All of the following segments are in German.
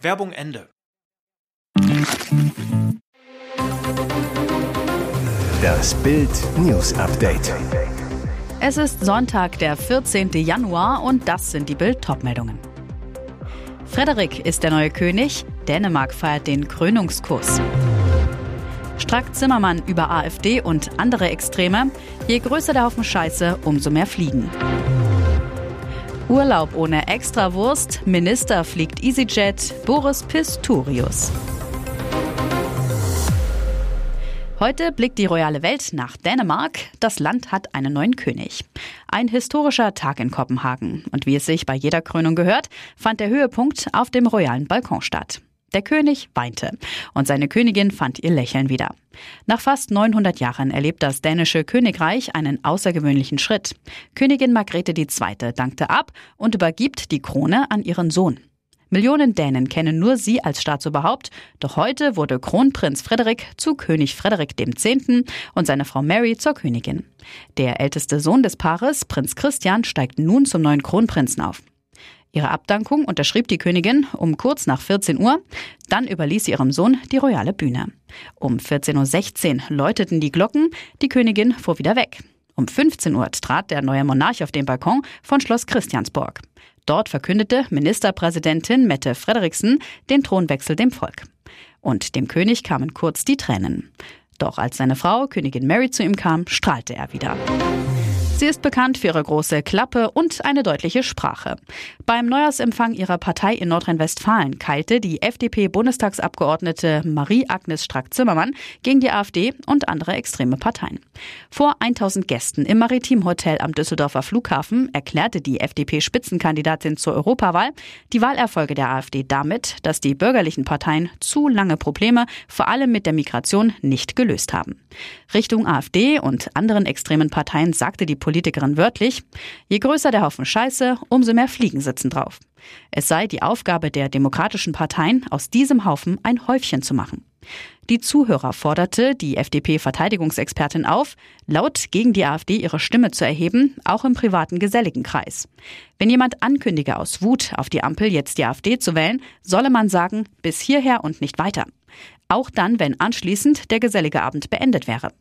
Werbung Ende. Das Bild News Update. Es ist Sonntag, der 14. Januar und das sind die Bild Topmeldungen. Frederik ist der neue König, Dänemark feiert den Krönungskurs. Strack Zimmermann über AfD und andere Extreme. Je größer der Haufen Scheiße, umso mehr Fliegen. Urlaub ohne Extrawurst, Minister fliegt EasyJet, Boris Pistorius. Heute blickt die royale Welt nach Dänemark. Das Land hat einen neuen König. Ein historischer Tag in Kopenhagen. Und wie es sich bei jeder Krönung gehört, fand der Höhepunkt auf dem royalen Balkon statt. Der König weinte und seine Königin fand ihr Lächeln wieder. Nach fast 900 Jahren erlebt das dänische Königreich einen außergewöhnlichen Schritt. Königin Margrethe II. dankte ab und übergibt die Krone an ihren Sohn. Millionen Dänen kennen nur sie als Staatsoberhaupt, doch heute wurde Kronprinz Frederik zu König Frederik X. und seine Frau Mary zur Königin. Der älteste Sohn des Paares, Prinz Christian, steigt nun zum neuen Kronprinzen auf. Ihre Abdankung unterschrieb die Königin um kurz nach 14 Uhr. Dann überließ sie ihrem Sohn die royale Bühne. Um 14.16 Uhr läuteten die Glocken. Die Königin fuhr wieder weg. Um 15 Uhr trat der neue Monarch auf den Balkon von Schloss Christiansborg. Dort verkündete Ministerpräsidentin Mette Frederiksen den Thronwechsel dem Volk. Und dem König kamen kurz die Tränen. Doch als seine Frau, Königin Mary, zu ihm kam, strahlte er wieder. Sie ist bekannt für ihre große Klappe und eine deutliche Sprache. Beim Neujahrsempfang ihrer Partei in Nordrhein-Westfalen keilte die FDP-Bundestagsabgeordnete Marie-Agnes Strack-Zimmermann gegen die AfD und andere extreme Parteien. Vor 1000 Gästen im Maritimhotel am Düsseldorfer Flughafen erklärte die FDP-Spitzenkandidatin zur Europawahl die Wahlerfolge der AfD damit, dass die bürgerlichen Parteien zu lange Probleme, vor allem mit der Migration, nicht gelöst haben. Richtung AfD und anderen extremen Parteien sagte die Politikerin wörtlich, je größer der Haufen Scheiße, umso mehr Fliegen sitzen drauf. Es sei die Aufgabe der demokratischen Parteien, aus diesem Haufen ein Häufchen zu machen. Die Zuhörer forderte die FDP-Verteidigungsexpertin auf, laut gegen die AfD ihre Stimme zu erheben, auch im privaten geselligen Kreis. Wenn jemand ankündige, aus Wut auf die Ampel jetzt die AfD zu wählen, solle man sagen, bis hierher und nicht weiter. Auch dann, wenn anschließend der gesellige Abend beendet wäre.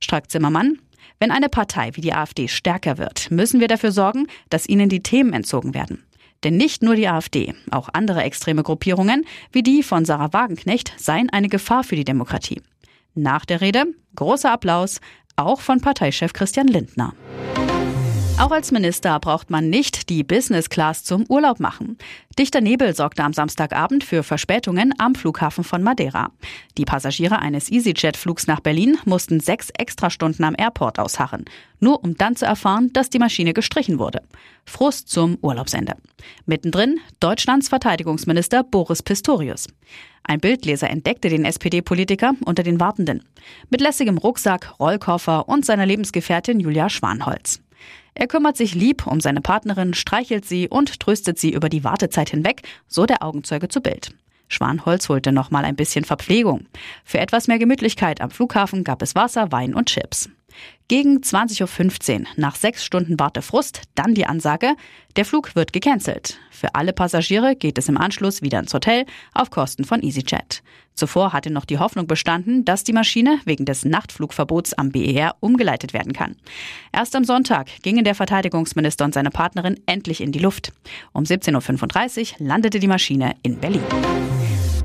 Strack-Zimmermann, wenn eine Partei wie die AfD stärker wird, müssen wir dafür sorgen, dass ihnen die Themen entzogen werden. Denn nicht nur die AfD, auch andere extreme Gruppierungen wie die von Sarah Wagenknecht seien eine Gefahr für die Demokratie. Nach der Rede großer Applaus, auch von Parteichef Christian Lindner. Auch als Minister braucht man nicht die Business Class zum Urlaub machen. Dichter Nebel sorgte am Samstagabend für Verspätungen am Flughafen von Madeira. Die Passagiere eines EasyJet-Flugs nach Berlin mussten sechs Extrastunden am Airport ausharren, nur um dann zu erfahren, dass die Maschine gestrichen wurde. Frust zum Urlaubsende. Mittendrin Deutschlands Verteidigungsminister Boris Pistorius. Ein Bildleser entdeckte den SPD-Politiker unter den Wartenden. Mit lässigem Rucksack, Rollkoffer und seiner Lebensgefährtin Julia Schwanholz. Er kümmert sich lieb um seine Partnerin, streichelt sie und tröstet sie über die Wartezeit hinweg, so der Augenzeuge zu Bild. Schwanholz holte noch mal ein bisschen Verpflegung. Für etwas mehr Gemütlichkeit am Flughafen gab es Wasser, Wein und Chips. Gegen 20.15 Uhr, nach sechs Stunden Wartefrust, dann die Ansage, der Flug wird gecancelt. Für alle Passagiere geht es im Anschluss wieder ins Hotel auf Kosten von EasyJet. Zuvor hatte noch die Hoffnung bestanden, dass die Maschine wegen des Nachtflugverbots am BER umgeleitet werden kann. Erst am Sonntag gingen der Verteidigungsminister und seine Partnerin endlich in die Luft. Um 17.35 Uhr landete die Maschine in Berlin.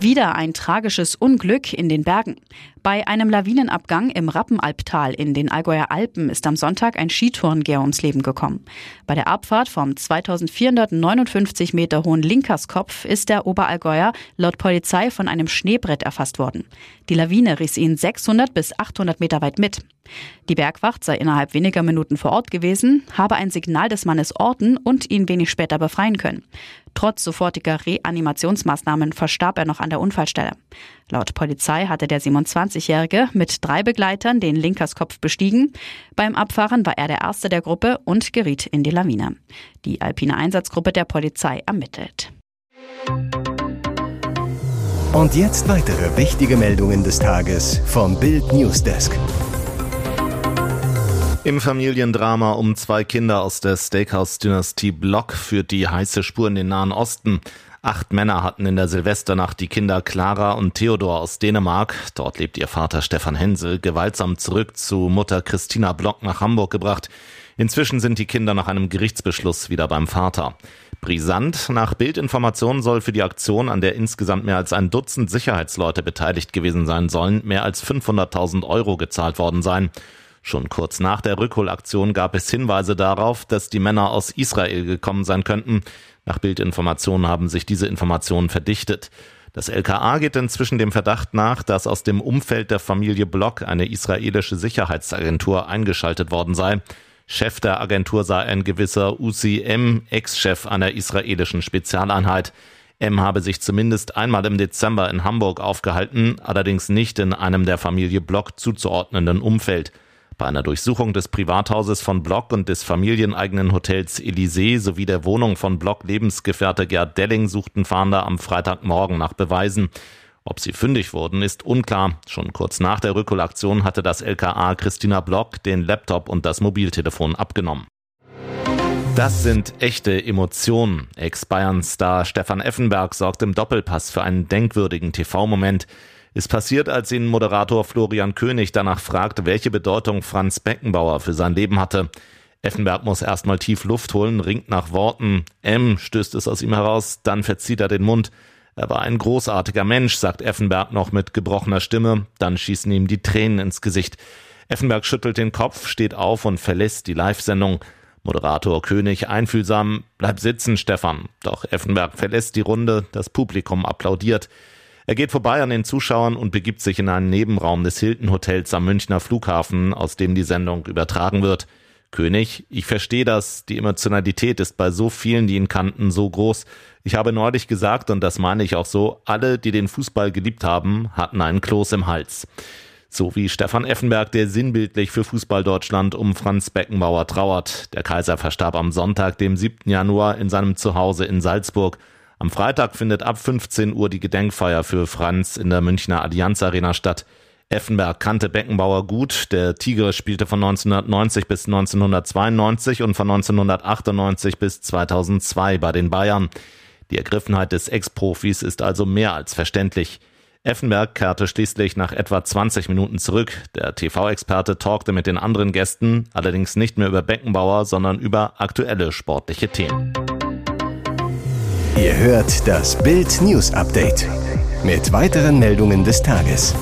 Wieder ein tragisches Unglück in den Bergen. Bei einem Lawinenabgang im Rappenalptal in den Allgäuer Alpen ist am Sonntag ein Skitourengeher ums Leben gekommen. Bei der Abfahrt vom 2459 Meter hohen Linkerskopf ist der Oberallgäuer laut Polizei von einem Schneebrett erfasst worden. Die Lawine riss ihn 600 bis 800 Meter weit mit. Die Bergwacht sei innerhalb weniger Minuten vor Ort gewesen, habe ein Signal des Mannes orten und ihn wenig später befreien können. Trotz sofortiger Reanimationsmaßnahmen verstarb er noch an der Unfallstelle. Laut Polizei hatte der 27-Jährige mit drei Begleitern den Linkerskopf bestiegen. Beim Abfahren war er der Erste der Gruppe und geriet in die Lawine. Die alpine Einsatzgruppe der Polizei ermittelt. Und jetzt weitere wichtige Meldungen des Tages vom Bild Newsdesk. Im Familiendrama um zwei Kinder aus der Steakhouse-Dynastie Block führt die heiße Spur in den Nahen Osten. Acht Männer hatten in der Silvesternacht die Kinder Clara und Theodor aus Dänemark, dort lebt ihr Vater Stefan Hensel, gewaltsam zurück zu Mutter Christina Block nach Hamburg gebracht. Inzwischen sind die Kinder nach einem Gerichtsbeschluss wieder beim Vater. Brisant, nach Bildinformationen soll für die Aktion, an der insgesamt mehr als ein Dutzend Sicherheitsleute beteiligt gewesen sein sollen, mehr als 500.000 Euro gezahlt worden sein. Schon kurz nach der Rückholaktion gab es Hinweise darauf, dass die Männer aus Israel gekommen sein könnten. Nach Bildinformationen haben sich diese Informationen verdichtet. Das LKA geht inzwischen dem Verdacht nach, dass aus dem Umfeld der Familie Block eine israelische Sicherheitsagentur eingeschaltet worden sei. Chef der Agentur sei ein gewisser Uzi M., Ex-Chef einer israelischen Spezialeinheit. M habe sich zumindest einmal im Dezember in Hamburg aufgehalten, allerdings nicht in einem der Familie Block zuzuordnenden Umfeld. Bei einer Durchsuchung des Privathauses von Block und des familieneigenen Hotels Elysee sowie der Wohnung von Block Lebensgefährte Gerd Delling suchten Fahnder am Freitagmorgen nach Beweisen. Ob sie fündig wurden, ist unklar. Schon kurz nach der Rückholaktion hatte das LKA Christina Block den Laptop und das Mobiltelefon abgenommen. Das sind echte Emotionen. Ex-Bayern-Star Stefan Effenberg sorgt im Doppelpass für einen denkwürdigen TV-Moment. Es passiert, als ihn Moderator Florian König danach fragt, welche Bedeutung Franz Beckenbauer für sein Leben hatte. Effenberg muss erstmal tief Luft holen, ringt nach Worten. M stößt es aus ihm heraus, dann verzieht er den Mund. Er war ein großartiger Mensch, sagt Effenberg noch mit gebrochener Stimme, dann schießen ihm die Tränen ins Gesicht. Effenberg schüttelt den Kopf, steht auf und verlässt die Live-Sendung. Moderator König einfühlsam, bleib sitzen, Stefan. Doch Effenberg verlässt die Runde, das Publikum applaudiert. Er geht vorbei an den Zuschauern und begibt sich in einen Nebenraum des Hilton Hotels am Münchner Flughafen, aus dem die Sendung übertragen wird. König, ich verstehe das, die Emotionalität ist bei so vielen, die ihn kannten, so groß. Ich habe neulich gesagt, und das meine ich auch so, alle, die den Fußball geliebt haben, hatten einen Kloß im Hals. So wie Stefan Effenberg, der sinnbildlich für Fußball Deutschland um Franz Beckenbauer trauert. Der Kaiser verstarb am Sonntag, dem 7. Januar, in seinem Zuhause in Salzburg. Am Freitag findet ab 15 Uhr die Gedenkfeier für Franz in der Münchner Allianz Arena statt. Effenberg kannte Beckenbauer gut. Der Tiger spielte von 1990 bis 1992 und von 1998 bis 2002 bei den Bayern. Die Ergriffenheit des Ex-Profis ist also mehr als verständlich. Effenberg kehrte schließlich nach etwa 20 Minuten zurück. Der TV-Experte talkte mit den anderen Gästen, allerdings nicht mehr über Beckenbauer, sondern über aktuelle sportliche Themen. Ihr hört das Bild News Update mit weiteren Meldungen des Tages.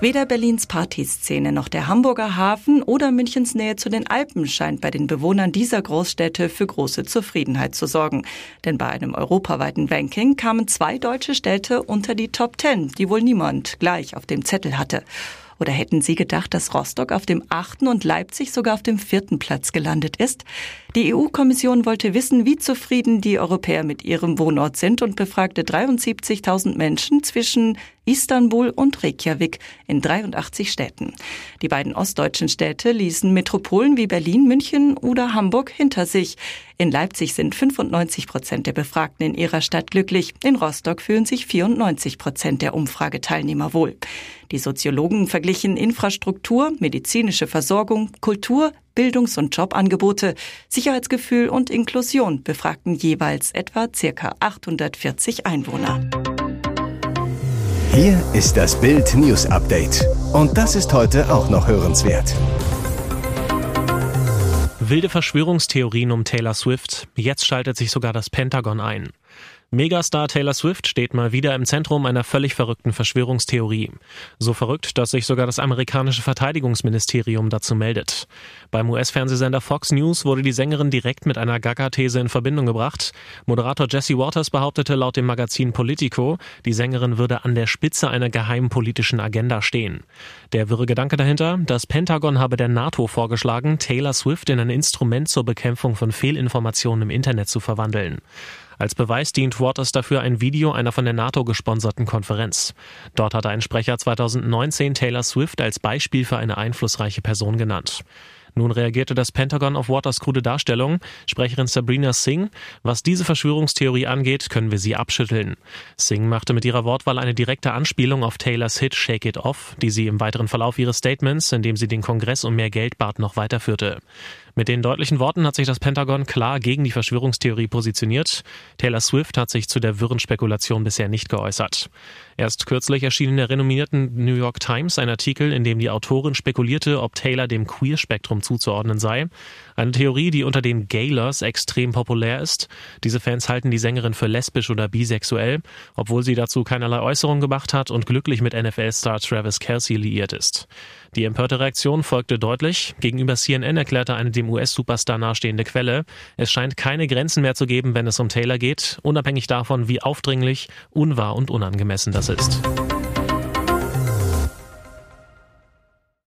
Weder Berlins Partyszene noch der Hamburger Hafen oder Münchens Nähe zu den Alpen scheint bei den Bewohnern dieser Großstädte für große Zufriedenheit zu sorgen. Denn bei einem europaweiten Ranking kamen zwei deutsche Städte unter die Top Ten, die wohl niemand gleich auf dem Zettel hatte. Oder hätten Sie gedacht, dass Rostock auf dem achten und Leipzig sogar auf dem vierten Platz gelandet ist? Die EU-Kommission wollte wissen, wie zufrieden die Europäer mit ihrem Wohnort sind und befragte 73.000 Menschen zwischen Istanbul und Reykjavik in 83 Städten. Die beiden ostdeutschen Städte ließen Metropolen wie Berlin, München oder Hamburg hinter sich. In Leipzig sind 95 Prozent der Befragten in ihrer Stadt glücklich. In Rostock fühlen sich 94 Prozent der Umfrageteilnehmer wohl. Die Soziologen verglichen Infrastruktur, medizinische Versorgung, Kultur, Bildungs- und Jobangebote, Sicherheitsgefühl und Inklusion befragten jeweils etwa circa 840 Einwohner. Hier ist das Bild News Update. Und das ist heute auch noch hörenswert. Wilde Verschwörungstheorien um Taylor Swift. Jetzt schaltet sich sogar das Pentagon ein. Megastar Taylor Swift steht mal wieder im Zentrum einer völlig verrückten Verschwörungstheorie. So verrückt, dass sich sogar das amerikanische Verteidigungsministerium dazu meldet. Beim US-Fernsehsender Fox News wurde die Sängerin direkt mit einer Gaga-These in Verbindung gebracht. Moderator Jesse Waters behauptete laut dem Magazin Politico, die Sängerin würde an der Spitze einer geheimen politischen Agenda stehen. Der wirre Gedanke dahinter, das Pentagon habe der NATO vorgeschlagen, Taylor Swift in ein Instrument zur Bekämpfung von Fehlinformationen im Internet zu verwandeln. Als Beweis dient Waters dafür ein Video einer von der NATO gesponserten Konferenz. Dort hatte ein Sprecher 2019 Taylor Swift als Beispiel für eine einflussreiche Person genannt. Nun reagierte das Pentagon auf Waters krude Darstellung. Sprecherin Sabrina Singh, was diese Verschwörungstheorie angeht, können wir sie abschütteln. Singh machte mit ihrer Wortwahl eine direkte Anspielung auf Taylors Hit Shake It Off, die sie im weiteren Verlauf ihres Statements, in dem sie den Kongress um mehr Geld bat, noch weiterführte. Mit den deutlichen Worten hat sich das Pentagon klar gegen die Verschwörungstheorie positioniert. Taylor Swift hat sich zu der wirren Spekulation bisher nicht geäußert. Erst kürzlich erschien in der renommierten New York Times ein Artikel, in dem die Autorin spekulierte, ob Taylor dem Queer-Spektrum zuzuordnen sei. Eine Theorie, die unter den Gaylers extrem populär ist. Diese Fans halten die Sängerin für lesbisch oder bisexuell, obwohl sie dazu keinerlei Äußerung gemacht hat und glücklich mit NFL-Star Travis Kelsey liiert ist. Die empörte Reaktion folgte deutlich. Gegenüber CNN erklärte eine dem US-Superstar nahestehende Quelle, es scheint keine Grenzen mehr zu geben, wenn es um Taylor geht, unabhängig davon, wie aufdringlich, unwahr und unangemessen das ist.